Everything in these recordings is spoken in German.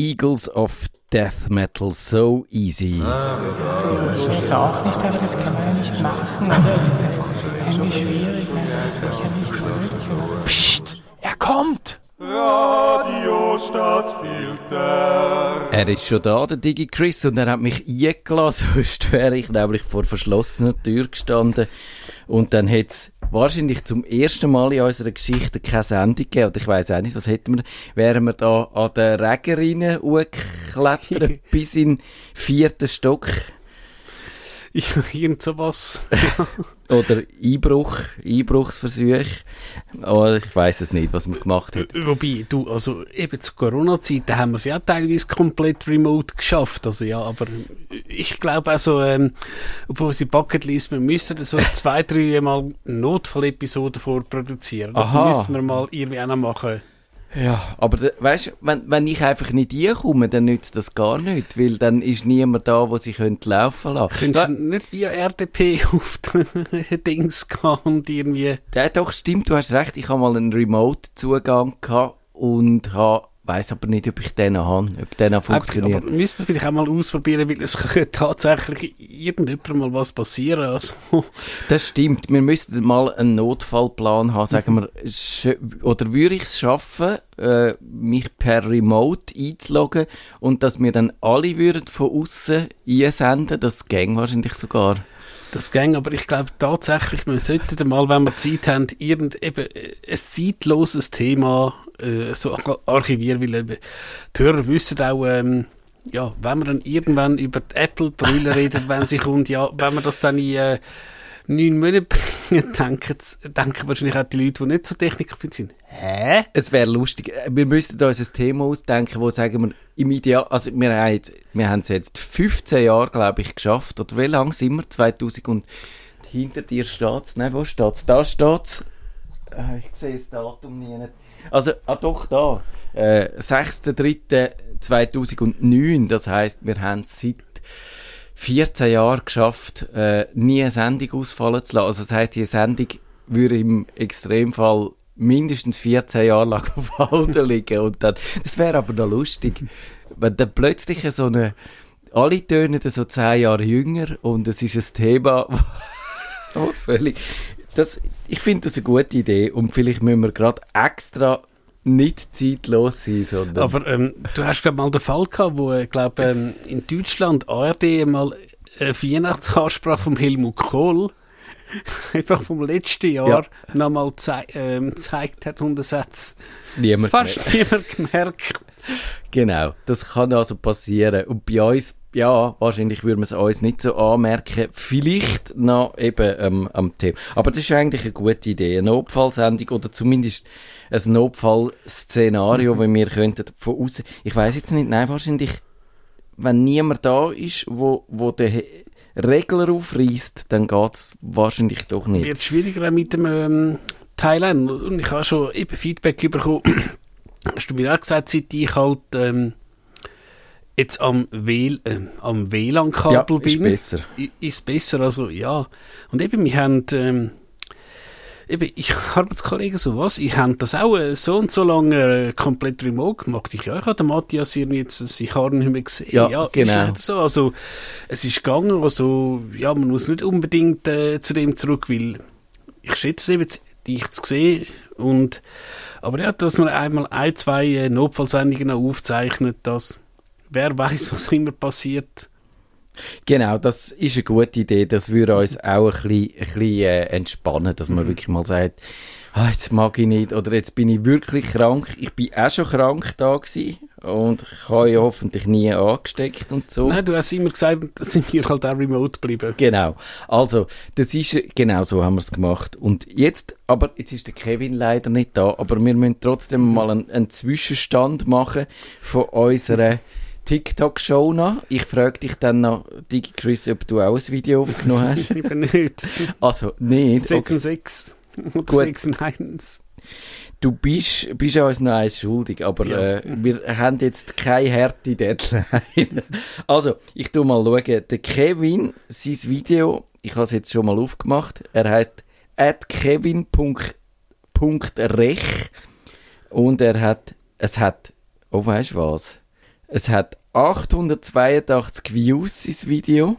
Eagles of Death Metal So Easy. Scheiße auch nicht, aber das kann man ja nicht machen? Das ist ja irgendwie schwierig? Psst, er kommt! Radio Stadtfilter. Er ist schon da, der Digi Chris, und er hat mich eingelassen, sonst wäre ich nämlich vor verschlossener Tür gestanden. Und dann hätte es wahrscheinlich zum ersten Mal in unserer Geschichte keine Sendung gegeben. Oder ich weiß auch nicht, was hätten wir, wären wir da an den Regerinnen hochgeklettert bis in den vierten Stock. Irgend sowas. Oder Einbruch, Einbruchsversuch. Oh, ich weiß es nicht, was man gemacht hat. Wobei, du, also eben zu Corona-Zeiten haben wir es ja teilweise komplett remote geschafft. Also ja, aber ich glaube also, ähm, auf unsere Bucketlist, wir müssen so zwei, drei Mal Notfall-Episoden vorproduzieren. Das Aha. müssten wir mal irgendwie auch noch machen. Ja, aber weißt wenn, wenn ich einfach nicht reinkomme, dann nützt das gar nicht, weil dann ist niemand da, der sich könnte laufen lassen. Könntest du nicht via RDP auf die Dings gehen und irgendwie... ja, doch, stimmt, du hast recht, ich habe mal einen Remote-Zugang gehabt und habe, weiss aber nicht, ob ich den habe, ob der noch funktioniert. Aber müssen wir vielleicht auch mal ausprobieren, weil es könnte tatsächlich irgendjemand mal was passieren. Also, Das stimmt. Wir müssten mal einen Notfallplan haben, sagen wir. sch- Oder würde ich es schaffen, äh, mich per Remote einzuloggen und dass wir dann alle würden von außen einsenden? Das ging wahrscheinlich sogar. das ging, aber ich glaube tatsächlich, wir sollten mal, wenn wir Zeit haben, irgend, eben, äh, ein zeitloses Thema äh, so ar- archivieren, weil eben, die Hörer wissen auch, ähm, ja, wenn wir dann irgendwann über die Apple-Brille reden, wenn sie kommt, ja, wenn wir das dann in äh, neun Monaten bringen, denken, denken wahrscheinlich auch die Leute, die nicht so technikaffin sind. Hä? Es wäre lustig. Äh, Wir müssten uns ein Thema ausdenken, wo sagen wir im Ideal, also wir haben jetzt, wir haben es jetzt 15 Jahre, glaube ich, geschafft. Oder wie lange sind wir? 2000 und hinter dir steht's. Nein, wo steht's? Da steht's. Äh, ich sehe das Datum nie. Also, ah doch, da. Äh, 6.3.2009. Das heisst, wir haben es seit 14 Jahren geschafft, äh, nie eine Sendung ausfallen zu lassen. Also das heisst, die Sendung würde im Extremfall mindestens 14 Jahre lang auf Halde liegen. Und dann, das wäre aber noch lustig, wenn dann plötzlich so eine, alle tönen so 10 Jahre jünger und es ist ein Thema, oh, völlig, das, ich finde das eine gute Idee und vielleicht müssen wir gerade extra nicht zeitlos sein, sondern... Aber ähm, du hast glaube mal den Fall gehabt, wo äh, glaube ähm, in Deutschland ARD mal eine Weihnachtsansprache vom Helmut Kohl einfach vom letzten Jahr Ja. nochmal ähm, gezeigt hat und hat niemand fast niemand gemerkt. Genau, das kann also passieren. Und bei uns, ja, wahrscheinlich würde man es uns nicht so anmerken. Vielleicht noch eben ähm, am Thema. Aber das ist eigentlich eine gute Idee. Eine Notfallsendung oder zumindest ein Notfallszenario, wenn wir könnten von außen. Ich weiß jetzt nicht, nein, wahrscheinlich, wenn niemand da ist, wo, wo der Regler aufreißt, dann geht es wahrscheinlich doch nicht. Wird schwieriger mit dem ähm, Thailand. Und ich habe schon eben Feedback bekommen. Hast du mir auch gesagt, seit ich halt ähm, jetzt am, WL, ähm, am WLAN-Kabel Ja, ist bin, besser. ist besser. Also ja. Und eben, wir haben ähm, eben, ich Arbeitskollegen so, was, ich habe das auch äh, so und so lange äh, komplett remote gemacht. Ich, ja, ich habe den Matthias irgendwie jetzt ein Jahr nicht mehr gesehen. Ja, ist genau. leider so. Also, es ist gegangen, also, ja, man muss nicht unbedingt äh, zu dem zurück, weil ich schätze eben, dich zu sehen und aber ja, dass man einmal ein, zwei äh, Notfallsendungen aufzeichnet, dass wer weiß, was immer passiert. Genau, das ist eine gute Idee. Das würde uns auch ein bisschen, ein bisschen äh, entspannen, dass man wirklich mal sagt, ah, jetzt mag ich nicht oder jetzt bin ich wirklich krank. Ich bin auch schon krank da gewesen und ich habe ja hoffentlich nie angesteckt und so. Nein, du hast immer gesagt, sind wir halt auch remote geblieben. Genau. Also, das ist, genau so haben wir es gemacht. Und jetzt, aber jetzt ist der Kevin leider nicht da, aber wir müssen trotzdem mal einen, einen Zwischenstand machen von unserer TikTok-Show noch. Ich frage dich dann noch, Digi Chris, ob du auch ein Video aufgenommen hast. Eben nicht. Also, nicht. 6 Okay. und 6 oder Gut. 6 und 1. Du bist, bist uns noch eins schuldig, aber Ja. äh, wir haben jetzt keine harte Deadline. also, ich tu mal schauen. Der Kevin, sein Video, ich habe es jetzt schon mal aufgemacht, er heißt at kevin.rech und er hat, es hat, oh weißt was? Es hat 882 Views, das Video.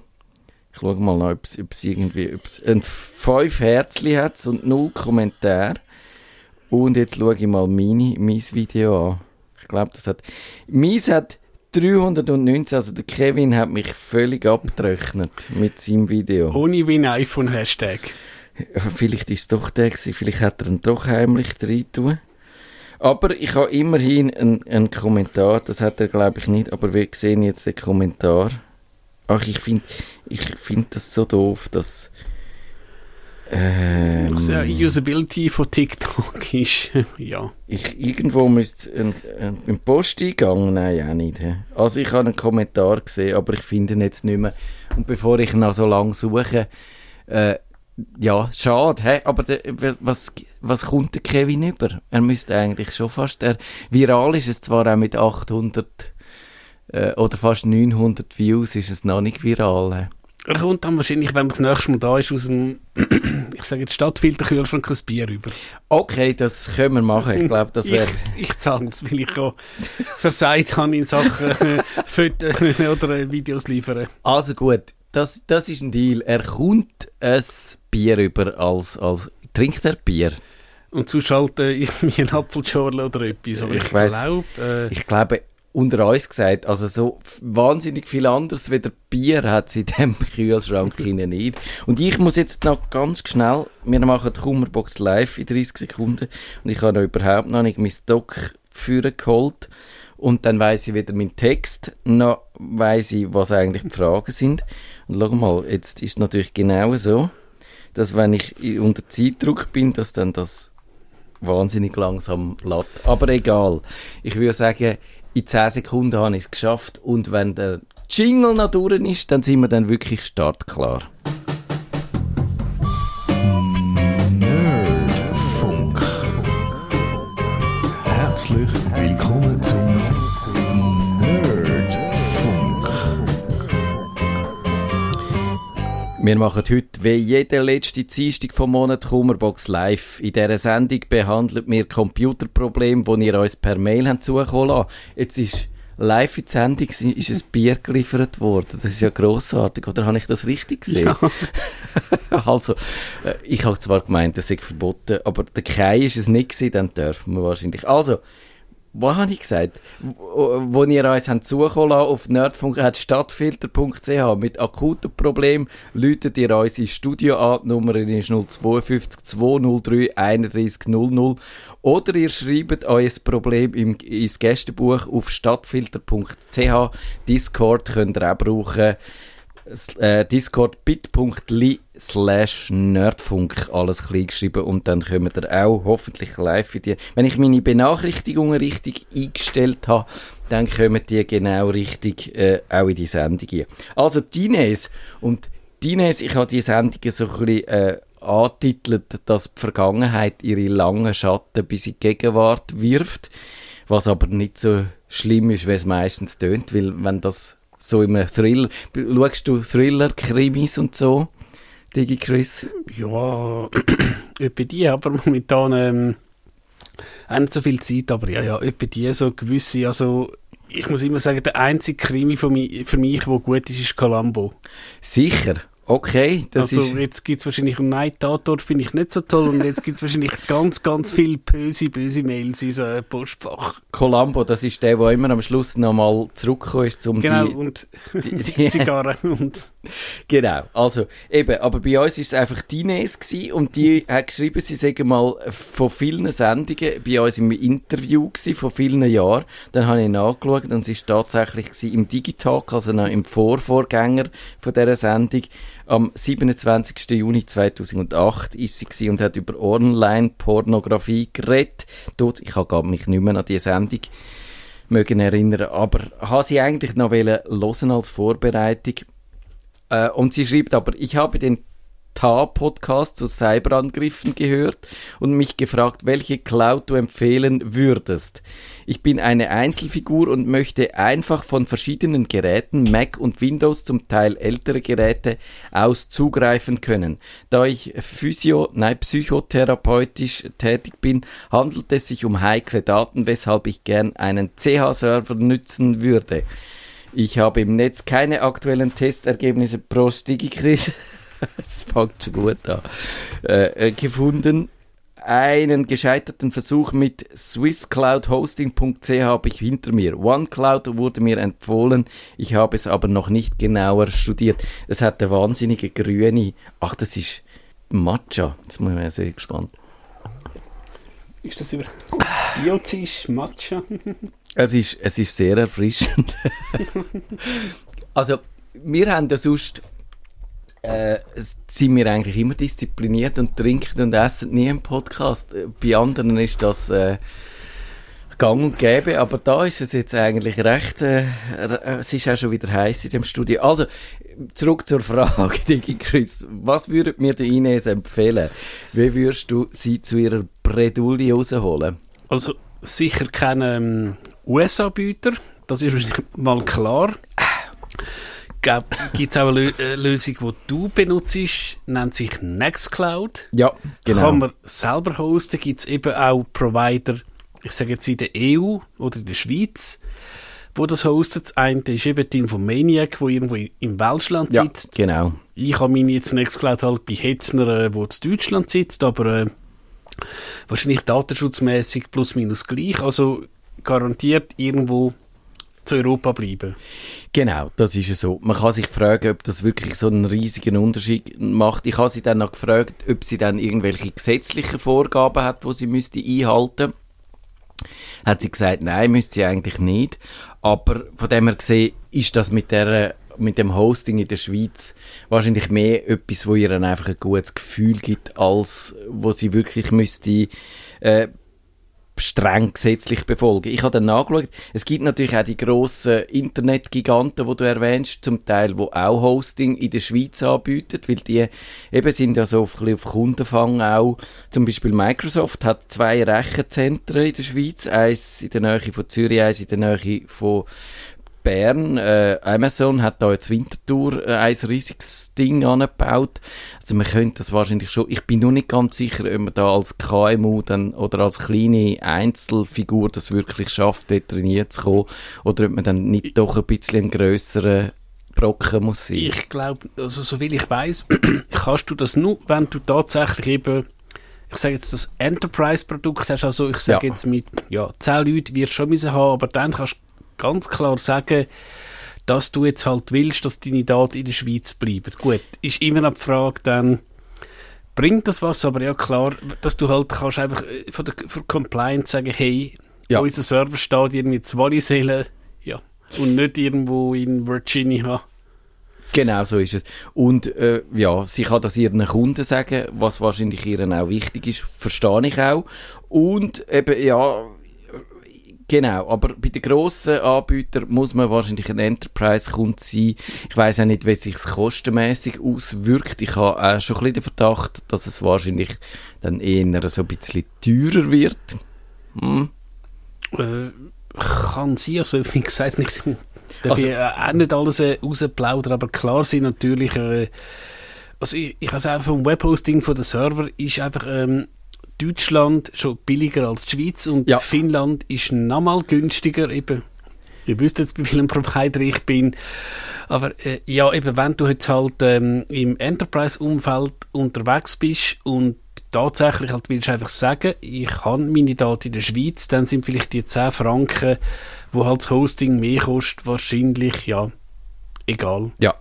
Ich schaue mal nach, ob es, irgendwie, ob es ein 5 Herzli hat und 0 Kommentar. Und jetzt schaue ich mal meine, mein Video an. Ich glaube, das hat, meins hat 319, also der Kevin hat mich völlig abgerechnet mit seinem Video. Ohne wie ein iPhone-Hashtag. Vielleicht ist es doch der gewesen, vielleicht hat er ihn doch heimlich rein tun. Aber ich habe immerhin einen, einen Kommentar, das hat er glaube ich nicht, aber wir sehen jetzt den Kommentar. Ach, ich finde ich find das so doof, dass... Ähm, Also, ja, Usability von TikTok ist, ja. ich, irgendwo müsste ein, ein, ein Posteingang, nein, auch nicht. hä? Also ich habe einen Kommentar gesehen, aber ich finde ihn jetzt nicht mehr. Und bevor ich noch so lange suche, äh, ja, schade, hä? aber der, was, was kommt der Kevin über? Er müsste eigentlich schon fast, er, viral ist es zwar auch mit 800 äh, oder fast 900 Views, ist es noch nicht viral. Er kommt dann wahrscheinlich, wenn man das nächste Mal da ist, aus dem, ich sage jetzt Stadtfilterkühlschrank ein Bier über. Okay, das können wir machen. Ich glaube, das wäre... Ich, ich zahle es, weil ich auch versagt habe in Sachen äh, Fotos oder äh, Videos liefern. Also gut, das, das ist ein Deal. Er kommt ein Bier über als, als trinkt er Bier? Und zuschalten irgendwie ein Apfelschorle oder etwas. Aber Ich ich, glaube, äh, Ich glaube, unter uns gesagt, also so wahnsinnig viel anderes wie der Bier hat sie in diesem Kühlschrank nicht. Und ich muss jetzt noch ganz schnell, wir machen die Kummerbox live in 30 Sekunden und ich habe noch überhaupt noch nicht mein Stock führen geholt und dann weiß ich wieder meinen Text, noch weiß ich, was eigentlich die Fragen sind. Und schau mal, jetzt ist es natürlich genau so, dass wenn ich unter Zeitdruck bin, dass dann das wahnsinnig langsam lädt. Aber egal. Ich würde sagen, in 10 Sekunden habe ich es geschafft und wenn der Jingle noch durch ist, dann sind wir dann wirklich startklar. Wir machen heute, wie jede letzte Dienstag vom Monat, Kummerbox live. In dieser Sendung behandelt wir Computerprobleme, die ihr uns per Mail habt zukommen lassen. Jetzt ist live in die Sendung ist ein Bier geliefert worden. Das ist ja grossartig, oder habe ich das richtig gesehen? also, äh, ich habe zwar gemeint, das sei verboten, aber der Kai ist es nicht gewesen, dann dürfen wir wahrscheinlich. Also, was habe ich gesagt? Wo, ihr uns habt zukommen auf nerdfunk.stadtfilter.ch mit akuten Problemen, läutet ihr uns ins Studio an. Die Nummer ist 052 203 31 00. Oder ihr schreibt euer Problem im, ins Gästebuch auf stadtfilter.ch. Discord könnt ihr auch brauchen. Äh, Discord bit.ly slash nerdfunk alles klein geschrieben und dann kommt ihr auch hoffentlich live in die. Wenn ich meine Benachrichtigungen richtig eingestellt habe, dann kommen die genau richtig äh, auch in die Sendung hier. Also Dines und Dines, ich habe die Sendung so ein bisschen äh, angetitelt, dass die Vergangenheit ihre langen Schatten bis in die Gegenwart wirft, was aber nicht so schlimm ist, wie es meistens tönt, weil wenn das so im Thriller, schaust du Thriller, Krimis und so, Digi Chris? ja, etwa die, aber momentan ähm, auch nicht so viel Zeit, aber ja, ja, etwa die so gewisse, also ich muss immer sagen, der einzige Krimi für mich, für mich der gut ist, ist Columbo. Sicher, okay, das also ist... jetzt gibt es wahrscheinlich einen Night Tatort, finde ich nicht so toll und jetzt gibt es wahrscheinlich ganz, ganz viele böse, böse Mails in so einem Postfach. Columbo, das ist der, der immer am Schluss nochmal zurückgekommen ist, um Genau, die... und die- die Zigarren und Genau, also eben, aber bei uns ist es einfach die Ines gewesen und die hat geschrieben, sie sagen mal von vielen Sendungen bei uns im Interview gewesen, von vielen Jahren. Dann habe ich nachgeschaut und sie ist tatsächlich im Digitalk, also noch im Vorvorgänger von dieser Sendung. Am 27. Juni 2008 ist sie gewesen und hat über Online-Pornografie geredet. Dort, ich habe mich nicht mehr an die Sendung mögen erinnern, aber habe sie eigentlich noch hören als Vorbereitung. Äh, und sie schreibt aber, ich habe den Ta-Podcast zu Cyberangriffen gehört und mich gefragt, welche Cloud du empfehlen würdest. Ich bin eine Einzelfigur und möchte einfach von verschiedenen Geräten, Mac und Windows, zum Teil ältere Geräte, aus zugreifen können. Da ich physio, nein, psychotherapeutisch tätig bin, handelt es sich um heikle Daten, weshalb ich gern einen CH-Server nützen würde. Ich habe im Netz keine aktuellen Testergebnisse pro Stigikris es fängt schon gut an, äh, äh, gefunden. Einen gescheiterten Versuch mit swisscloudhosting.ch habe ich hinter mir. OneCloud wurde mir empfohlen, ich habe es aber noch nicht genauer studiert. Es hat eine wahnsinnige grüne, ach das ist Matcha, jetzt muss ich sehr gespannt. Ist das über Biozisch, Matcha? Es ist, es ist sehr erfrischend. also, wir haben ja sonst äh, sind wir eigentlich immer diszipliniert und trinken und essen nie im Podcast. Äh, bei anderen ist das äh, gang und gäbe, aber da ist es jetzt eigentlich recht, äh, es ist auch schon wieder heiß in dem Studio. Also, zurück zur Frage, Digi Chris. Was würde mir die Ines empfehlen? Wie würdest du sie zu ihrer Bredouille rausholen? Also, sicher keine ähm, US-Anbieter, das ist mal klar gibt es auch eine äh, Lösung, die du benutzt, nennt sich Nextcloud. Ja, genau. Kann man selber hosten, gibt es eben auch Provider, ich sage jetzt in der EU oder in der Schweiz, wo das hostet. Das eine ist eben die Infomaniac, wo irgendwo im Welschland ja, sitzt. genau. Ich habe meine jetzt Nextcloud halt bei Hetzner, äh, wo in Deutschland sitzt, aber äh, wahrscheinlich datenschutzmäßig plus minus gleich. Also garantiert irgendwo zu Europa bleiben. Genau, das ist so. Man kann sich fragen, ob das wirklich so einen riesigen Unterschied macht. Ich habe sie dann noch gefragt, ob sie dann irgendwelche gesetzlichen Vorgaben hat, wo sie müsste einhalten. Hat sie gesagt, nein, müsste sie eigentlich nicht. Aber von dem her gesehen, ist das mit der mit dem Hosting in der Schweiz wahrscheinlich mehr etwas, wo ihr dann einfach ein gutes Gefühl gibt, als wo sie wirklich müsste äh, streng gesetzlich befolgen. Ich habe dann nachgeschaut, es gibt natürlich auch die grossen Internetgiganten, die du erwähnst, zum Teil, wo auch Hosting in der Schweiz anbieten, weil die eben sind ja so auf, auf Kundenfang auch. Zum Beispiel Microsoft hat zwei Rechenzentren in der Schweiz, eins in der Nähe von Zürich, eins in der Nähe von Bern. Äh, Amazon hat da jetzt Winterthur äh, ein riesiges Ding angebaut. Also man könnte das wahrscheinlich schon, ich bin nur nicht ganz sicher, ob man da als KMU dann, oder als kleine Einzelfigur das wirklich schafft, dort trainiert zu kommen, oder ob man dann nicht doch ein bisschen einen grösseren Brocken muss sein. Ich glaube, also soviel ich weiß, kannst du das nur, wenn du tatsächlich eben ich sage jetzt, das Enterprise-Produkt hast, also ich sage ja. jetzt mit ja, 10 Leuten wirst du schon müssen haben, aber dann kannst du ganz klar sagen, dass du jetzt halt willst, dass deine Daten in der Schweiz bleiben. Gut, ist immer noch die Frage dann, bringt das was? Aber ja klar, dass du halt kannst einfach äh, von der für Compliance sagen, hey, ja. unser Server steht irgendwie in Wallisellen, ja, und nicht irgendwo in Virginia. Genau, so ist es. Und äh, ja, sie kann das ihren Kunden sagen, was wahrscheinlich ihren auch wichtig ist, verstehe ich auch. Und eben, ja, Genau, aber bei den grossen Anbietern muss man wahrscheinlich ein Enterprise-Kunde sein. Ich weiß auch nicht, wie sich es kostenmäßig auswirkt. Ich habe auch schon ein bisschen den Verdacht, dass es wahrscheinlich dann eher so ein bisschen teurer wird. Hm. Äh, kann sein, also wie gesagt, nicht, darf also, ich auch nicht alles äh, rausplaudern, aber klar sind natürlich, äh, also ich, ich habe es einfach vom Webhosting von der Server ist einfach ähm, Deutschland schon billiger als die Schweiz und ja. Finnland ist nochmal günstiger eben. Ihr wisst jetzt, bei welchem Provider ich bin. Aber äh, ja, eben, wenn du jetzt halt ähm, im Enterprise-Umfeld unterwegs bist und tatsächlich halt willst du einfach sagen, ich habe meine Daten in der Schweiz, dann sind vielleicht die 10 Franken, wo halt das Hosting mehr kostet, wahrscheinlich, ja, egal. Ja,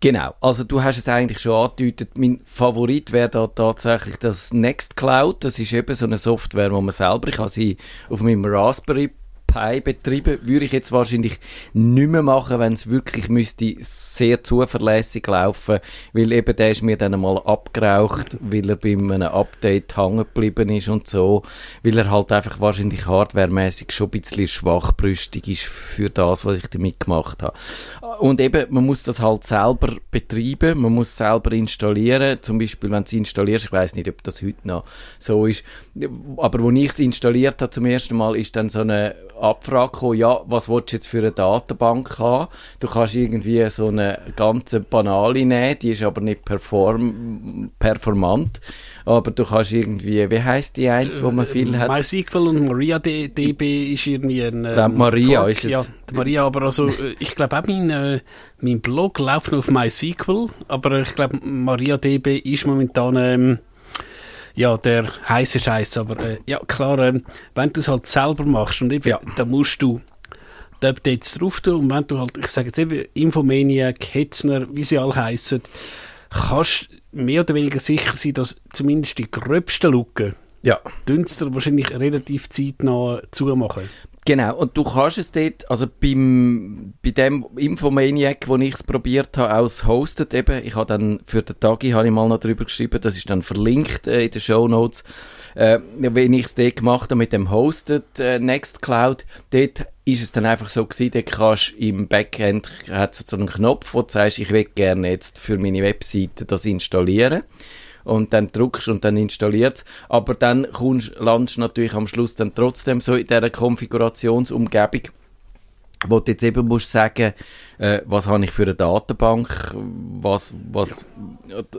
genau. Also du hast es eigentlich schon angedeutet. Mein Favorit wäre da tatsächlich das Nextcloud. Das ist eben so eine Software, wo man selber, ich habe sie auf meinem Raspberry Pi betreiben. Würde ich jetzt wahrscheinlich nicht mehr machen, wenn es wirklich müsste sehr zuverlässig laufen, weil eben der ist mir dann einmal abgeraucht, weil er bei einem Update hängen geblieben ist und so, weil er halt einfach wahrscheinlich hardwaremäßig schon ein bisschen schwachbrüstig ist für das, was ich damit gemacht habe. Und eben, man muss das halt selber betreiben, man muss selber installieren, zum Beispiel, wenn du es installierst, ich weiß nicht, ob das heute noch so ist, aber wo ich es installiert habe zum ersten Mal, ist dann so eine Abfrage gekommen, ja, was willst du jetzt für eine Datenbank haben? Du kannst irgendwie so eine ganze banale nehmen, die ist aber nicht perform performant, aber du kannst irgendwie, wie heißt die eine, wo man viel hat? MySQL und MariaDB ist irgendwie ein... Glaub, Maria Fork. ist es. Ja, die Maria, aber also, äh, ich glaube auch mein, äh, mein Blog läuft noch auf MySQL, aber ich glaube, MariaDB ist momentan... Ähm, ja, der heiße Scheiß, aber äh, ja, klar, ähm, wenn du es halt selber machst und eben, Ja. dann musst du die Updates drauf tun und wenn du halt, ich sage jetzt eben, Infomaniac, Hetzner, wie sie alle heißen, kannst mehr oder weniger sicher sein, dass zumindest die gröbsten Lücken Ja. Dünster wahrscheinlich relativ zeitnah zumachen. Genau, und du kannst es dort, also beim, bei dem Infomaniac, wo ich es probiert habe, aus hostet eben, ich habe dann für den Tagi habe ich mal noch drüber geschrieben, das ist dann verlinkt äh, in den Show Notes, äh, wenn ich es dort gemacht habe mit dem Hosted äh, Nextcloud, dort ist es dann einfach so gewesen, dort kannst im Backend, hat so einen Knopf, wo du sagst, ich will gerne jetzt für meine Webseite das installieren und dann drückst und dann installiert's. Aber dann kommst, landest natürlich am Schluss dann trotzdem so in dieser Konfigurationsumgebung, wo du jetzt eben musst sagen, äh, was habe ich für eine Datenbank, was, was,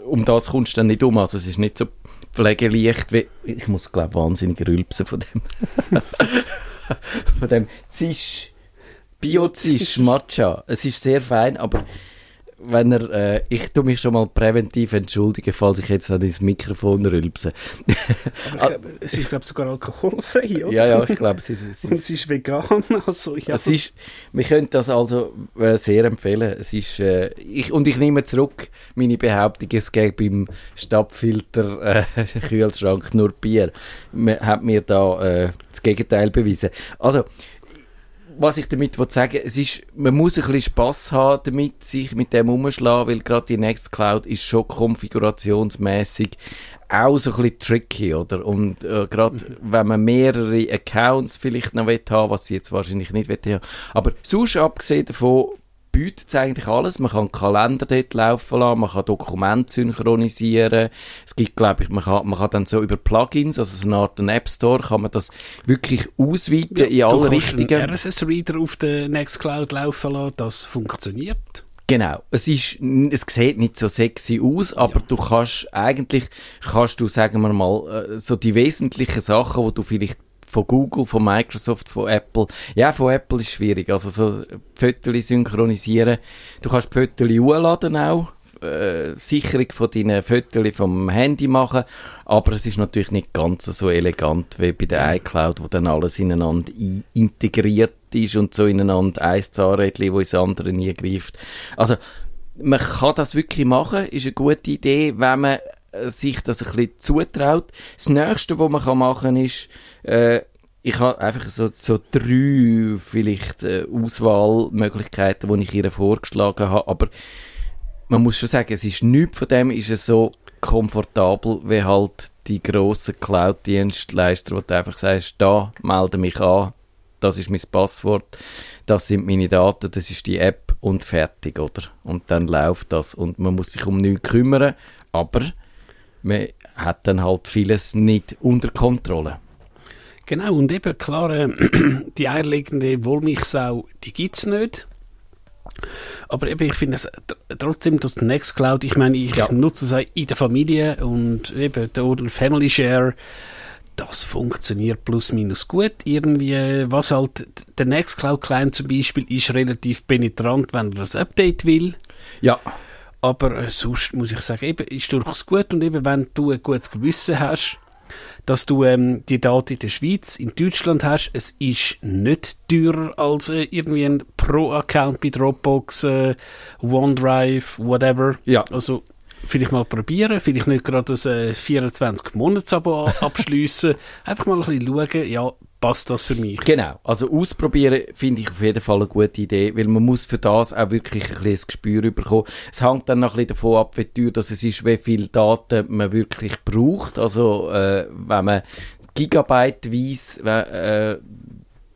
um das kommst du dann nicht um. Also es ist nicht so pflegeleicht wie, ich muss glaube wahnsinnig rülpsen von dem, von dem Zisch, Biozisch Matcha. Es ist sehr fein, aber wenn er, äh, ich tu mich schon mal präventiv entschuldigen, falls ich jetzt an das Mikrofon rülpse. Glaub, es ist, glaube ich, sogar alkoholfrei, oder? ja, ja, ich glaube, es ist, es Und ist, es ist vegan, also ja. es ist, wir können das also äh, sehr empfehlen. Es ist, äh, ich, und ich nehme zurück meine Behauptung, es gäbe beim Stabfilter äh, Kühlschrank nur Bier. Man hat mir da äh, das Gegenteil bewiesen. Also, was ich damit will sagen es ist, man muss ein bisschen Spass haben damit, sich mit dem umschlagen, weil gerade die Nextcloud ist schon konfigurationsmäßig auch so ein bisschen tricky, oder? Und äh, gerade wenn man mehrere Accounts vielleicht noch will haben, was sie jetzt wahrscheinlich nicht will haben. Aber sonst abgesehen davon bietet eigentlich alles. Man kann Kalender dort laufen lassen, man kann Dokumente synchronisieren. Es gibt, glaube ich, man kann, man kann dann so über Plugins, also so eine Art App Store, kann man das wirklich ausweiten in du alle kannst Richtungen. einen RSS-Reader auf der Nextcloud laufen lassen, das funktioniert. Genau. Es ist, es sieht nicht so sexy aus, aber du kannst, eigentlich kannst du, sagen wir mal, äh, so die wesentlichen Sachen, wo du vielleicht von Google, von Microsoft, von Apple, ja, von Apple ist schwierig, also so Fotos synchronisieren. Du kannst Fotos hochladen auch, äh, Sicherung von deinen Fotos vom Handy machen, aber es ist natürlich nicht ganz so elegant wie bei der iCloud, wo dann alles ineinander integriert ist und so ineinander ein Zahnrädchen, wo ins andere nie greift. Also, man kann das wirklich machen, ist eine gute Idee, wenn man sich das ein bisschen zutraut. Das nächste, was man kann machen ist, äh, ich habe einfach so, so drei vielleicht äh, Auswahlmöglichkeiten, die ich ihr vorgeschlagen habe, aber man muss schon sagen, es ist nichts von dem ist es so komfortabel, wie halt die grossen Cloud-Dienstleister, wo du einfach sagst, da, melde mich an, das ist mein Passwort, das sind meine Daten, das ist die App und fertig, oder? Und dann läuft das und man muss sich um nichts kümmern, aber man hat dann halt vieles nicht unter Kontrolle. Genau, und eben, klar, äh, die eierlegende Wollmilchsau, die gibt's nicht. Aber eben, ich finde es tr- trotzdem, dass Nextcloud, ich meine, ich Ja. nutze es in der Familie und eben der Family Share, das funktioniert plus minus gut. Irgendwie, was halt, der Nextcloud-Client zum Beispiel ist relativ penetrant, wenn er das Update will. Ja, Aber äh, sonst muss ich sagen, eben, ist durchaus gut und eben, wenn du ein gutes Gewissen hast, dass du ähm, die Daten in der Schweiz, in Deutschland hast, es ist nicht teurer als äh, irgendwie ein Pro-Account bei Dropbox, äh, OneDrive, whatever. Ja. Also, vielleicht mal probieren, vielleicht nicht gerade ein äh, 24-Monats-Abo a- abschliessen, einfach mal ein bisschen schauen, ja, passt das für mich? Genau, also ausprobieren finde ich auf jeden Fall eine gute Idee, weil man muss für das auch wirklich ein bisschen das Gespür bekommen. Es hängt dann noch ein bisschen davon ab, wie teuer es ist, wie viel Daten man wirklich braucht. Also äh, wenn man gigabyteweise äh,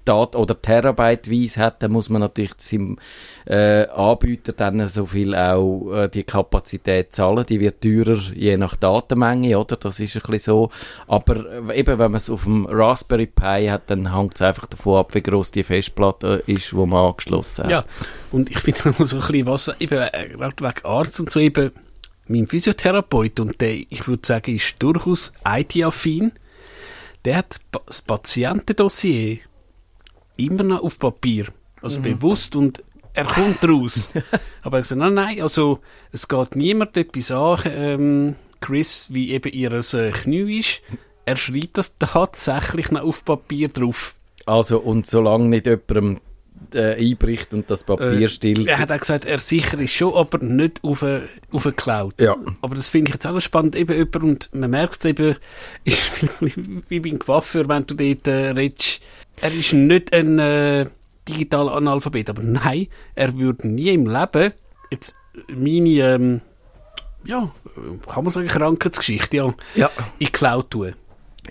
Daten oder Terabyteweise hat, dann muss man natürlich seinem äh, Anbieter dann so viel auch äh, die Kapazität zahlen. Die wird teurer je nach Datenmenge, oder? Das ist ein bisschen so. Aber äh, eben, wenn man es auf dem Raspberry Pi hat, dann hängt es einfach davon ab, wie groß die Festplatte ist, wo man angeschlossen hat. Ja, und ich finde noch so ein bisschen was, eben, äh, gerade wegen Arzt und so eben, mein Physiotherapeut, und der, ich würde sagen, ist durchaus IT-affin, der hat das Patientendossier immer noch auf Papier, also bewusst, und er kommt raus. Aber er hat gesagt, nein, nein, also es geht niemand etwas an, ähm, Chris, wie eben ihr äh, Knie ist. Er schreibt das tatsächlich noch auf Papier drauf. Also, und solange nicht jemandem äh, einbricht und das Papier Äh, still. Er hat auch gesagt, er sicher ist schon, aber nicht auf eine, auf eine Cloud. Ja. Aber das finde ich jetzt auch spannend, eben jemand, und man merkt es eben, ist wie beim Coiffeur, wenn du dort äh, redest, er ist nicht ein äh, digitaler Analphabet, aber nein, er würde nie im Leben jetzt meine, ähm, ja, kann man sagen, Krankheitsgeschichte, ja, Ja. in die Cloud tun.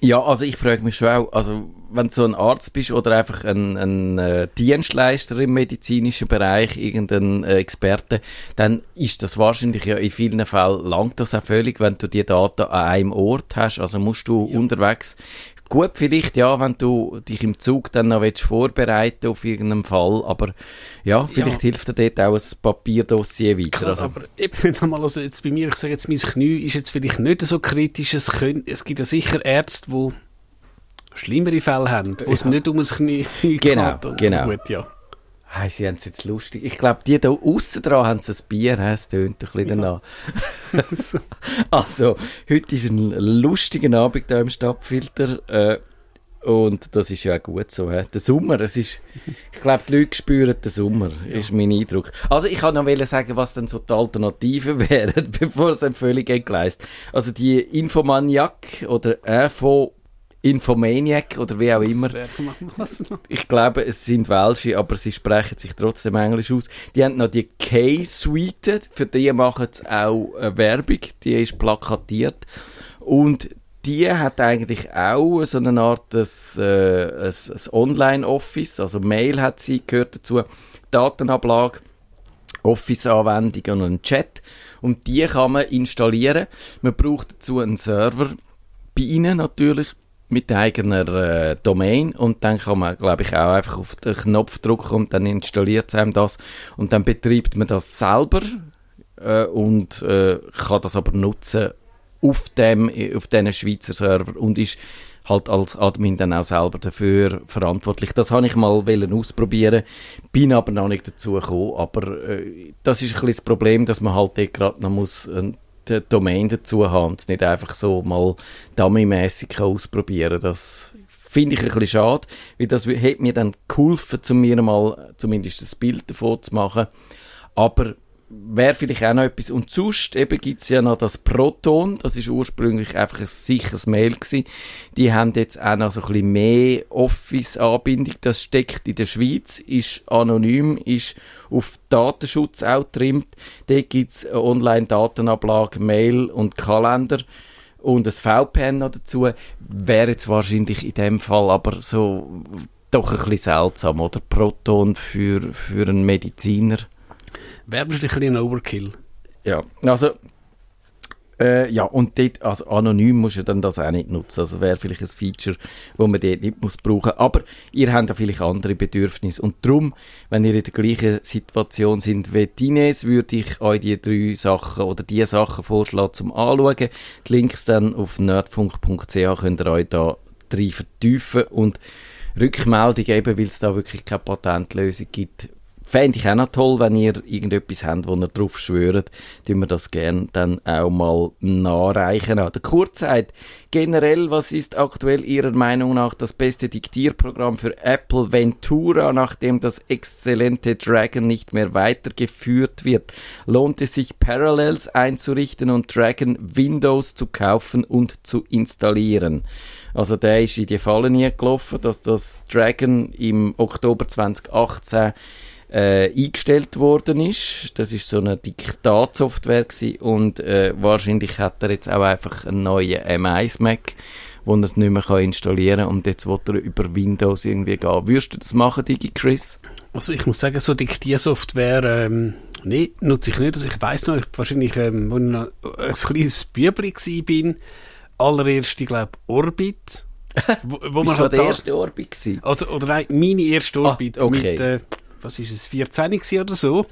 Ja, also ich frage mich schon auch, also wenn du so ein Arzt bist oder einfach ein, ein äh, Dienstleister im medizinischen Bereich, irgendein äh, Experte, dann ist das wahrscheinlich ja in vielen Fällen langt das auch völlig, wenn du die Daten an einem Ort hast, also musst du unterwegs Gut, vielleicht ja, wenn du dich im Zug dann noch willst vorbereiten auf irgendeinen Fall, aber ja, vielleicht hilft dir dort auch ein Papierdossier weiter. Klar, also, aber eben nochmal, also jetzt bei mir, ich sage jetzt, mein Knie ist jetzt vielleicht nicht so kritisch. Es, können, es gibt ja sicher Ärzte, die schlimmere Fälle haben, wo es nicht um ein Knie Genau, geht. Und genau. Gut, ja. Hey, sie haben es jetzt lustig. Ich glaube, die da aussen dran haben ein Bier, es tönt ein bisschen danach. also, heute ist ein lustiger Abend hier im Stadtfilter. Äh, und das ist ja auch gut so. He? Der Sommer, es ist, ich glaube, die Leute spüren den Sommer, ist mein Eindruck. Also, ich kann noch sagen, was denn so die Alternativen wären, bevor es dann völlig entgleist. Also, die Infomaniac oder Info, Infomaniac oder wie auch immer. Ich glaube, es sind Welsche, aber sie sprechen sich trotzdem Englisch aus. Die haben noch die K-Suite, für die machen sie auch äh, Werbung, die ist plakatiert. Und die hat eigentlich auch so eine Art des, äh, ein, ein Online-Office, also Mail hat sie, gehört dazu, Datenablage, Office-Anwendungen und einen Chat. Und die kann man installieren. Man braucht dazu einen Server bei Ihnen natürlich mit eigener äh, Domain und dann kann man, glaube ich, auch einfach auf den Knopf drücken und dann installiert es einem das und dann betreibt man das selber äh, und äh, kann das aber nutzen auf dem auf diesen Schweizer Server und ist halt als Admin dann auch selber dafür verantwortlich. Das habe ich mal wollen ausprobieren, bin aber noch nicht dazu gekommen, aber äh, das ist ein bisschen das Problem, dass man halt gerade noch muss äh, die Domain dazu haben und es nicht einfach so mal dummy-mässig ausprobieren Das finde ich ein bisschen schade, weil das hat mir dann geholfen, um mir mal zumindest ein Bild davon zu machen. Aber wäre vielleicht auch noch etwas. Und sonst eben gibt es ja noch das Proton, das ist ursprünglich einfach ein sicheres Mail gewesen. Die haben jetzt auch noch so ein bisschen mehr Office-Anbindung. Das steckt in der Schweiz, ist anonym, ist auf Datenschutz auch trimmt. Dort gibt es Online-Datenablage, Mail und Kalender und ein VPN noch dazu. Wäre jetzt wahrscheinlich in dem Fall aber so doch ein bisschen seltsam, oder? Proton für, für einen Mediziner. Wäre wahrscheinlich ein bisschen Overkill. Ja, also äh, ja, und dort, also anonym musst du dann das auch nicht nutzen. Also wäre vielleicht ein Feature, wo man dort nicht muss brauchen. Aber ihr habt ja vielleicht andere Bedürfnisse. Und darum, wenn ihr in der gleichen Situation sind wie Dines, würde ich euch die drei Sachen oder die Sachen vorschlagen zum Anschauen. Die Links dann auf nerdfunk.ch könnt ihr euch da drin vertiefen und Rückmeldung eben, weil es da wirklich keine Patentlösung gibt, Fände ich auch noch toll, wenn ihr irgendetwas habt, wo ihr drauf schwört, tun wir das gerne dann auch mal nachreichen. Der Kurzzeit generell, was ist aktuell Ihrer Meinung nach das beste Diktierprogramm für Apple Ventura, nachdem das exzellente Dragon nicht mehr weitergeführt wird? Lohnt es sich Parallels einzurichten und Dragon Windows zu kaufen und zu installieren? Also der ist in die Falle nie gelaufen, dass das Dragon im Oktober 2018 äh, eingestellt worden ist. Das ist so eine Diktatsoftware gewesen und äh, wahrscheinlich hat er jetzt auch einfach einen neuen M1 Mac, wo er es nicht mehr kann installieren kann und jetzt will er über Windows irgendwie gehen. Würdest du das machen, Digi Chris? Also ich muss sagen, so Diktiersoftware, ähm, nee, nutze ich nicht. Also ich weiss noch, ich wahrscheinlich, ähm, als ich ein kleines Bübli war, allererst, ich glaube, Orbit. wo, wo man Bist du halt der erste Orbit gewesen? Also, oder nein, meine erste Ah, Orbit okay. mit, äh, was ist es, 14 gewesen oder so,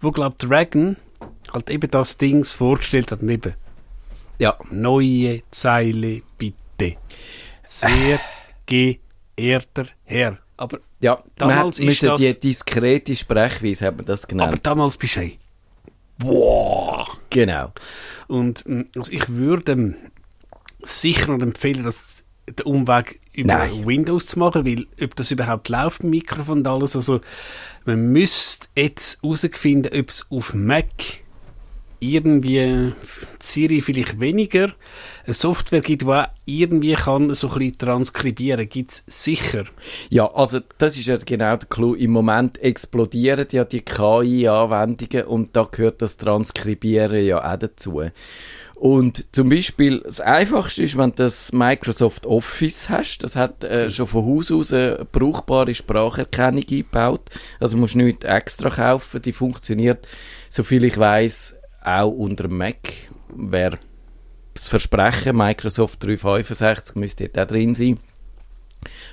wo, glaub Dragon halt eben das Dings vorgestellt hat, und eben, Ja. neue Zeile bitte. Sehr geehrter Herr. Aber, Ja, Damals man ist das- die diskrete Sprechweise, hat man das genannt. aber damals bist du hey, boah. genau. Und mm, also ich würde ähm, sicher noch empfehlen, dass den Umweg über Nein. Windows zu machen, weil ob das überhaupt läuft, mit Mikrofon und alles, also man müsste jetzt herausfinden, ob es auf Mac irgendwie Siri vielleicht weniger eine Software gibt, die auch irgendwie kann so ein bisschen transkribieren. Gibt es sicher. Ja, also das ist ja genau der Clou. Im Moment explodieren ja die KI-Anwendungen und da gehört das Transkribieren ja auch dazu. Und zum Beispiel, das Einfachste ist, wenn du das Microsoft Office hast, das hat äh, schon von Haus aus eine brauchbare Spracherkennung eingebaut. Also musst du nichts extra kaufen, die funktioniert, soviel ich weiß, auch unter Mac. Wer das Versprechen, Microsoft 365 müsste auch drin sein.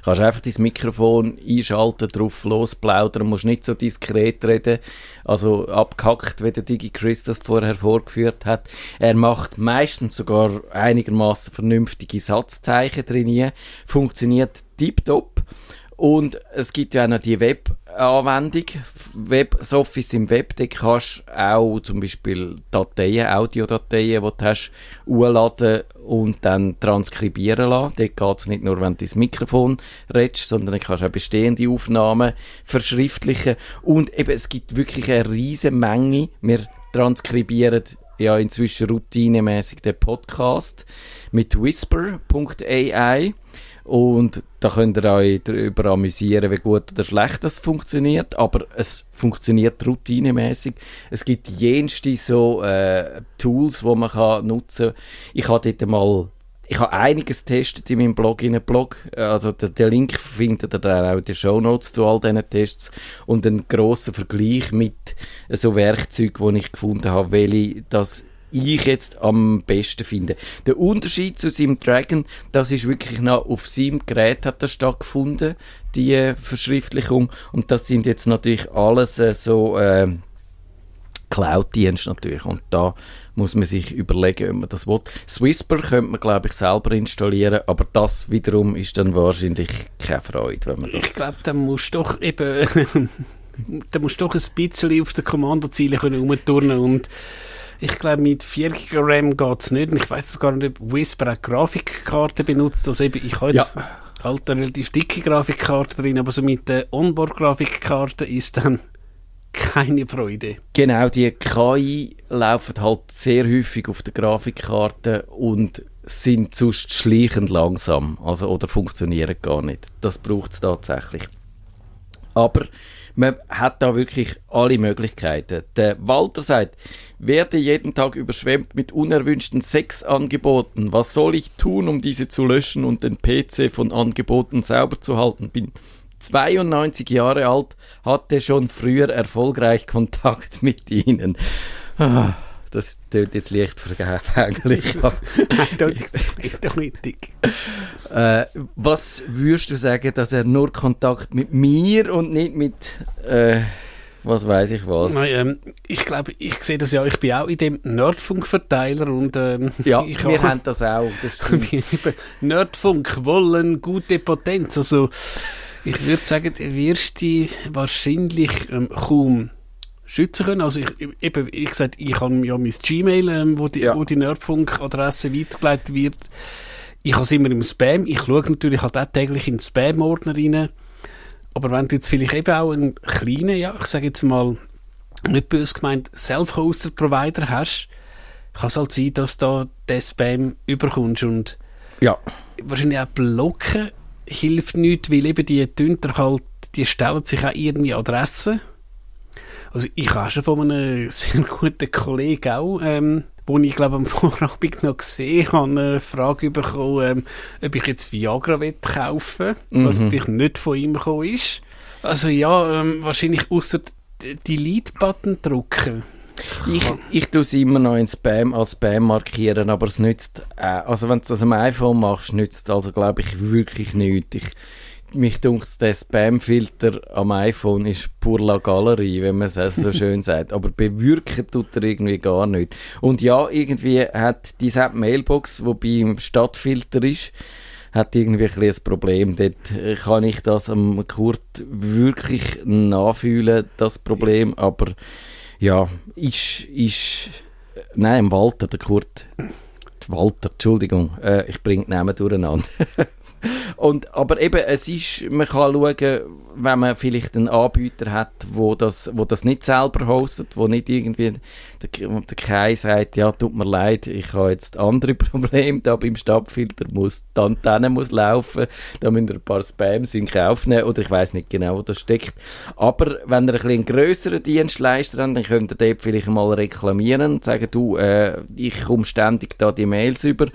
Kannst einfach dein Mikrofon einschalten, drauf losplaudern, musst nicht so diskret reden, also abgehackt, wie der Digi Chris das vorher vorgeführt hat. Er macht meistens sogar einigermaßen vernünftige Satzzeichen drin, funktioniert tiptop. Und es gibt ja auch noch die Web-Anwendung, WebOffice im Web, da kannst du auch zum Beispiel Dateien, Audiodateien, die du hast, hochladen und dann transkribieren lassen. Dort geht es nicht nur, wenn du ins Mikrofon redest, sondern dann kannst du auch bestehende Aufnahmen verschriftlichen. Und eben, es gibt wirklich eine riesige Menge. Wir transkribieren ja inzwischen routinemäßig den Podcast mit whisper.ai. Und da könnt ihr euch darüber amüsieren, wie gut oder schlecht das funktioniert. Aber es funktioniert routinemäßig. Es gibt jenste so äh, Tools, die man kann nutzen kann. Ich habe dort mal ich habe einiges getestet in meinem Blog, in einem Blog. Also den, den Link findet ihr dann auch in den Shownotes zu all diesen Tests und einen grossen Vergleich mit so Werkzeugen, die ich gefunden habe, welche das ich jetzt am besten finde. Der Unterschied zu seinem Dragon, das ist wirklich noch auf seinem Gerät hat das stattgefunden, die Verschriftlichung. Und das sind jetzt natürlich alles äh, so äh, Cloud-Dienste natürlich. Und da muss man sich überlegen, ob man das will. Swisper könnte man, glaube ich, selber installieren, aber das wiederum ist dann wahrscheinlich keine Freude, wenn man das... Ich glaube, dann musst du doch eben, dann musst du doch ein bisschen auf der Kommandoziele können rumturnen und ich glaube, mit 4 GB RAM geht es nicht. Und ich weiß gar nicht, ob Whisper auch Grafikkarten benutzt. Also eben, ich habe jetzt halt eine relativ dicke Grafikkarte drin, aber so mit der Onboard-Grafikkarte ist dann keine Freude. Genau, die KI laufen halt sehr häufig auf der Grafikkarte und sind sonst schleichend langsam, also oder funktionieren gar nicht. Das braucht es tatsächlich. Aber man hat da wirklich alle Möglichkeiten. Der Walter sagt, werde jeden Tag überschwemmt mit unerwünschten Sexangeboten. Was soll ich tun, um diese zu löschen und den PC von Angeboten sauber zu halten? Bin 92 Jahre alt, hatte schon früher erfolgreich Kontakt mit ihnen. Das tönt jetzt leicht vergänglich. doch nicht äh, was würdest du sagen, dass er nur Kontakt mit mir und nicht mit, äh, was weiß ich was? Nein, ähm, ich glaube, ich sehe das ja, ich bin auch in dem Nerdfunk-Verteiler und ähm, Ja, ich wir habe- haben das auch. Das Nerdfunk wollen gute Potenz. Also, Ich würde sagen, du wirst dich wahrscheinlich ähm, kaum schützen können. Also ich, eben, ich gesagt, ich habe ja mein Gmail, ähm, wo die, Ja. wo die Nerdfunk-Adresse weitergeleitet wird. Ich habe es immer im Spam. Ich schaue natürlich halt auch täglich in den Spam-Ordner rein. Aber wenn du jetzt vielleicht eben auch einen kleinen, ja, ich sage jetzt mal, nicht böse gemeint, Self-Hosted-Provider hast, kann es halt sein, dass da den Spam überkommst und Ja. wahrscheinlich auch blocken hilft nichts, weil eben die Tünter halt, die stellen sich auch irgendwie Adressen. Also ich habe schon von einem sehr guten Kollegen auch, ähm, wo ich glaube am Vorabend noch gesehen habe, eine Frage bekommen, ähm, ob ich jetzt Viagra will kaufen was Mhm. natürlich nicht von ihm gekommen ist. Also ja, ähm, wahrscheinlich außer die Delete-Button drücken. Ich, ich tue es immer noch in Spam als Spam markieren, aber es nützt, äh, also wenn du das am iPhone machst, nützt also glaube ich wirklich nichts. Ich, mich dunkt der Spam-Filter am iPhone ist pur la Galerie, wenn man es so schön sagt. Aber bewirken tut er irgendwie gar nicht. Und ja, irgendwie hat diese Mailbox, wo beim Stadtfilter ist, hat irgendwie ein, ein Problem. Dort äh, kann ich das am Kurt wirklich nachfühlen, das Problem. Aber ja, ist, ist, äh, nein, im Walter, der Kurt, die Walter, Entschuldigung, äh, ich bringe die Namen durcheinander. Und, aber eben, es ist, man kann schauen, wenn man vielleicht einen Anbieter hat, wo das, wo das nicht selber hostet, wo nicht irgendwie der, der Kai sagt, ja, tut mir leid, ich habe jetzt andere Probleme da beim Stabfilter, muss, die Antenne muss laufen, da müssen ein paar Spams in Kauf nehmen, oder ich weiß nicht genau, wo das steckt. Aber wenn ihr ein bisschen einen grösseren Dienstleister habt, dann könnt ihr dort vielleicht mal reklamieren und sagen, du, äh, ich komme ständig da die Mails über.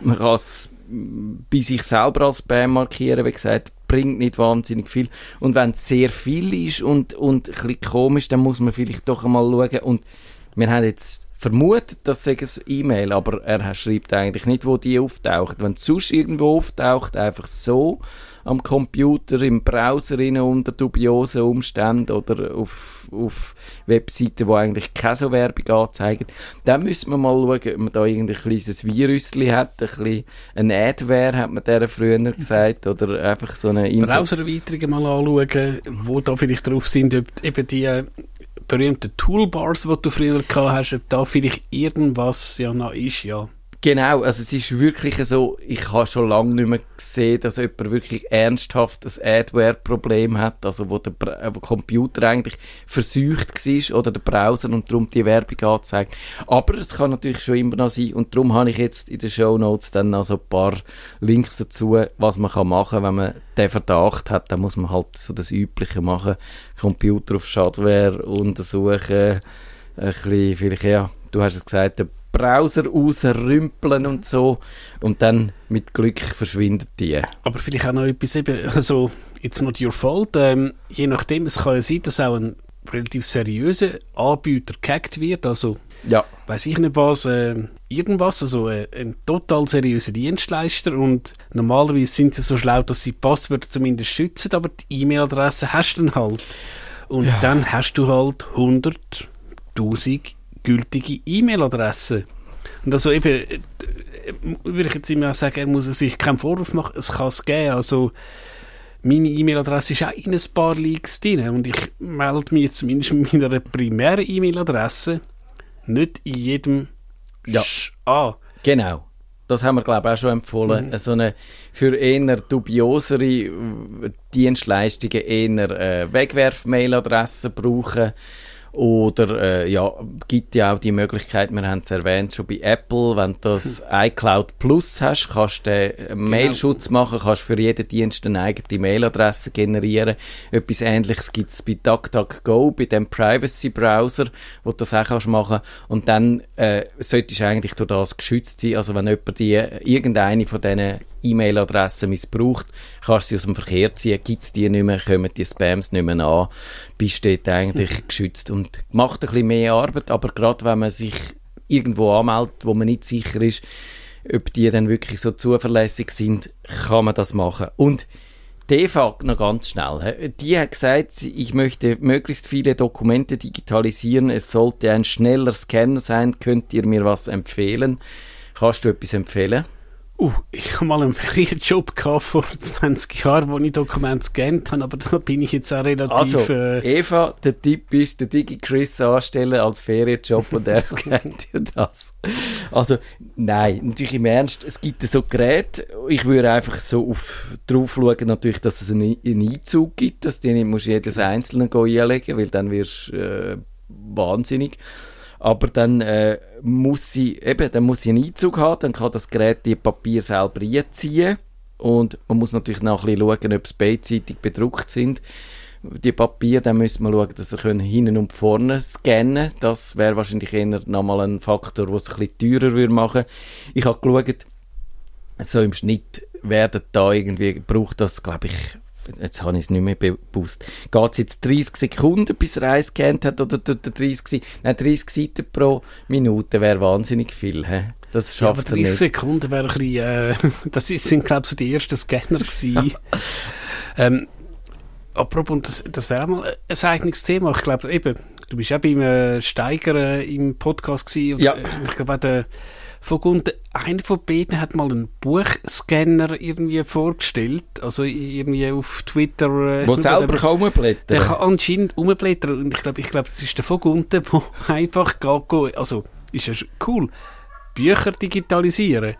Man kann bei sich selber als Spam markieren, wie gesagt, bringt nicht wahnsinnig viel. Und wenn es sehr viel ist und, und ein bisschen komisch, dann muss man vielleicht doch einmal schauen. Und wir haben jetzt vermutet, das sei ein E-Mail, aber er schreibt eigentlich nicht, wo die auftaucht. Wenn es sonst irgendwo auftaucht, einfach so am Computer, im Browser unter dubiosen Umständen oder auf, auf Webseiten, die eigentlich keine so Werbung anzeigen, dann müssen wir mal schauen, ob man da irgendein kleines Virüsli hat, ein bisschen ein Adware, hat man der früher gesagt, oder einfach so eine Info. Browser-Erweiterungen mal anschauen, wo da vielleicht drauf sind, ob eben die äh, berühmten Toolbars, die du früher gehabt hast, ob da vielleicht irgendwas ja noch ist, ja. Genau, also es ist wirklich so, ich habe schon lange nicht mehr gesehen, dass jemand wirklich ernsthaft ein Adware-Problem hat, also wo der, Bra- wo Computer eigentlich versucht war oder der Browser und darum die Werbung anzeigt. Aber es kann natürlich schon immer noch sein und darum habe ich jetzt in den Show Notes dann noch so ein paar Links dazu, was man kann machen, wenn man den Verdacht hat, dann muss man halt so das Übliche machen, Computer auf Schadware untersuchen, ein bisschen, vielleicht, ja, du hast es gesagt, Browser rausrümpeln und so. Und dann mit Glück verschwindet die. Aber vielleicht auch noch etwas eben, also, it's not your fault, ähm, je nachdem, es kann ja sein, dass auch ein relativ seriöser Anbieter gehackt wird, also, Ja, weiß ich nicht was, ähm, irgendwas, also äh, ein total seriöser Dienstleister. Und normalerweise sind sie so schlau, dass sie Passwörter zumindest schützen, aber die E-Mail-Adresse hast du dann halt. Und dann hast du halt 100.000 gültige E-Mail-Adressen. Und also eben, würde ich jetzt immer sagen, er muss sich keinen Vorwurf machen, es kann es geben, also meine E-Mail-Adresse ist auch in ein paar Leaks drin und ich melde mich zumindest mit meiner primären E-Mail-Adresse nicht in jedem Ja. Sch an. genau. Das haben wir, glaube ich, auch schon empfohlen. So eine für eher dubiosere äh, Dienstleistungen eher äh, Wegwerf-Mail-Adressen brauchen. Oder äh, ja, gibt ja auch die Möglichkeit, wir haben es erwähnt, schon bei Apple, wenn du das iCloud Plus hast, kannst du den äh, Mailschutz machen, kannst für jeden Dienst eine eigene Mailadresse generieren. Etwas ähnliches gibt es bei DuckDuckGo, bei dem Privacy-Browser, wo du das auch kannst machen Und dann äh, solltest du eigentlich durch das geschützt sein. Also wenn jemand die, irgendeine von diesen E-Mail-Adressen missbraucht, kannst du sie aus dem Verkehr ziehen, gibt es die nicht mehr, kommen die Spams nicht mehr an, bist dort eigentlich geschützt und macht ein bisschen mehr Arbeit, aber gerade wenn man sich irgendwo anmeldet, wo man nicht sicher ist, ob die dann wirklich so zuverlässig sind, kann man das machen. Und die fragt noch ganz schnell. Die hat gesagt, ich möchte möglichst viele Dokumente digitalisieren. Es sollte ein schneller Scanner sein. Könnt ihr mir was empfehlen? Kannst du etwas empfehlen? Uh, ich habe mal einen Ferienjob gehabt vor 20 Jahren, wo ich Dokumente gescannt habe, aber da bin ich jetzt auch relativ... Also, äh, Eva, der Tipp ist, den Digi-Chris anstellen als Ferienjob und er kennt ja das. Also, nein, natürlich im Ernst, es gibt so Geräte, ich würde einfach so auf, drauf schauen, natürlich, dass es einen, einen Einzug gibt, dass du nicht musst jedes einzelne einlegen weil dann wirst du äh, wahnsinnig. Aber dann äh, muss sie, eben, dann muss sie einen Einzug haben, dann kann das Gerät die Papier selber einziehen und man muss natürlich noch ein bisschen schauen, ob sie beidseitig bedruckt sind. Die Papier, dann müssen wir schauen, dass sie können hinten und vorne scannen Das wäre wahrscheinlich eher nochmal ein Faktor, der es ein bisschen teurer würde machen. Ich habe geschaut, so im Schnitt werden da irgendwie, braucht das, glaube ich, jetzt habe ich es nicht mehr bewusst, geht es jetzt 30 Sekunden, bis er eingescannt hat, oder, oder 30, nein, 30 Seiten pro Minute wäre wahnsinnig viel, he? Das ja, aber schafft er 30 nicht. Sekunden wäre ein bisschen, äh, das sind, glaube ich, so die ersten Scanner gewesen. ähm, apropos, das, das wäre auch mal ein eigenes Thema. Ich glaube, eben, du bist auch beim äh, Steiger äh, im Podcast gewesen. Und, Ja. äh, ich glaube, auch der Vogunde, einer von beiden hat mal einen Buchscanner irgendwie vorgestellt. Also irgendwie auf Twitter. Äh, Wo selber kann rumblättern der kann anscheinend umblättern und ich glaube, ich glaube, das ist der Vogunte, der einfach geht, also ist ja cool, Bücher digitalisieren.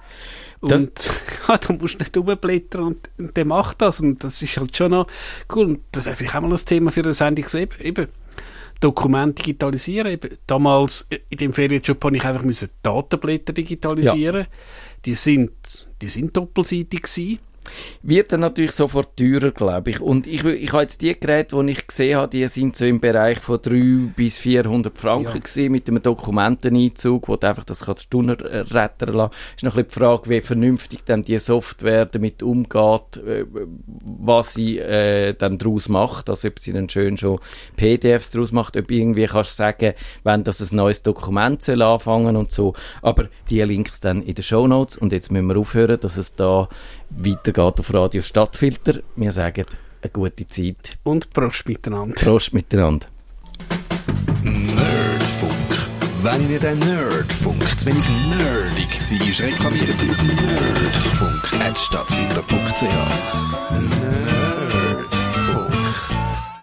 Und ja, da musst du nicht umblättern und, und der macht das und das ist halt schon noch cool. Und das wäre vielleicht auch mal ein Thema für eine Sendung, so eben, eben Dokumente digitalisieren. Damals äh, in dem Ferienjob habe ich einfach müssen Datenblätter digitalisieren. Die sind, die sind doppelseitig gewesen. Wird dann natürlich sofort teurer, glaube ich. Und ich, ich habe jetzt die Geräte, die ich gesehen habe, die sind so im Bereich von 300 bis 400 Franken Ja. gewesen, mit einem Dokumenteneinzug, wo du einfach das kannst Stunden retten lassen. Ist noch ein bisschen die Frage, wie vernünftig dann die Software damit umgeht, äh, was sie äh, dann daraus macht, also ob sie dann schön schon PDFs daraus macht, ob irgendwie kannst du sagen, wenn das ein neues Dokument soll anfangen und so. Aber die Links dann in den Shownotes und jetzt müssen wir aufhören, dass es da weitergeht auf Radio Stadtfilter. Wir sagen eine gute Zeit. Und Prost miteinander. Prost miteinander. Nerdfunk. Wenn Ihnen der Nerdfunk zu wenig nerdig war, reklamieren Sie auf nerdfunk.stadtfilter.ch.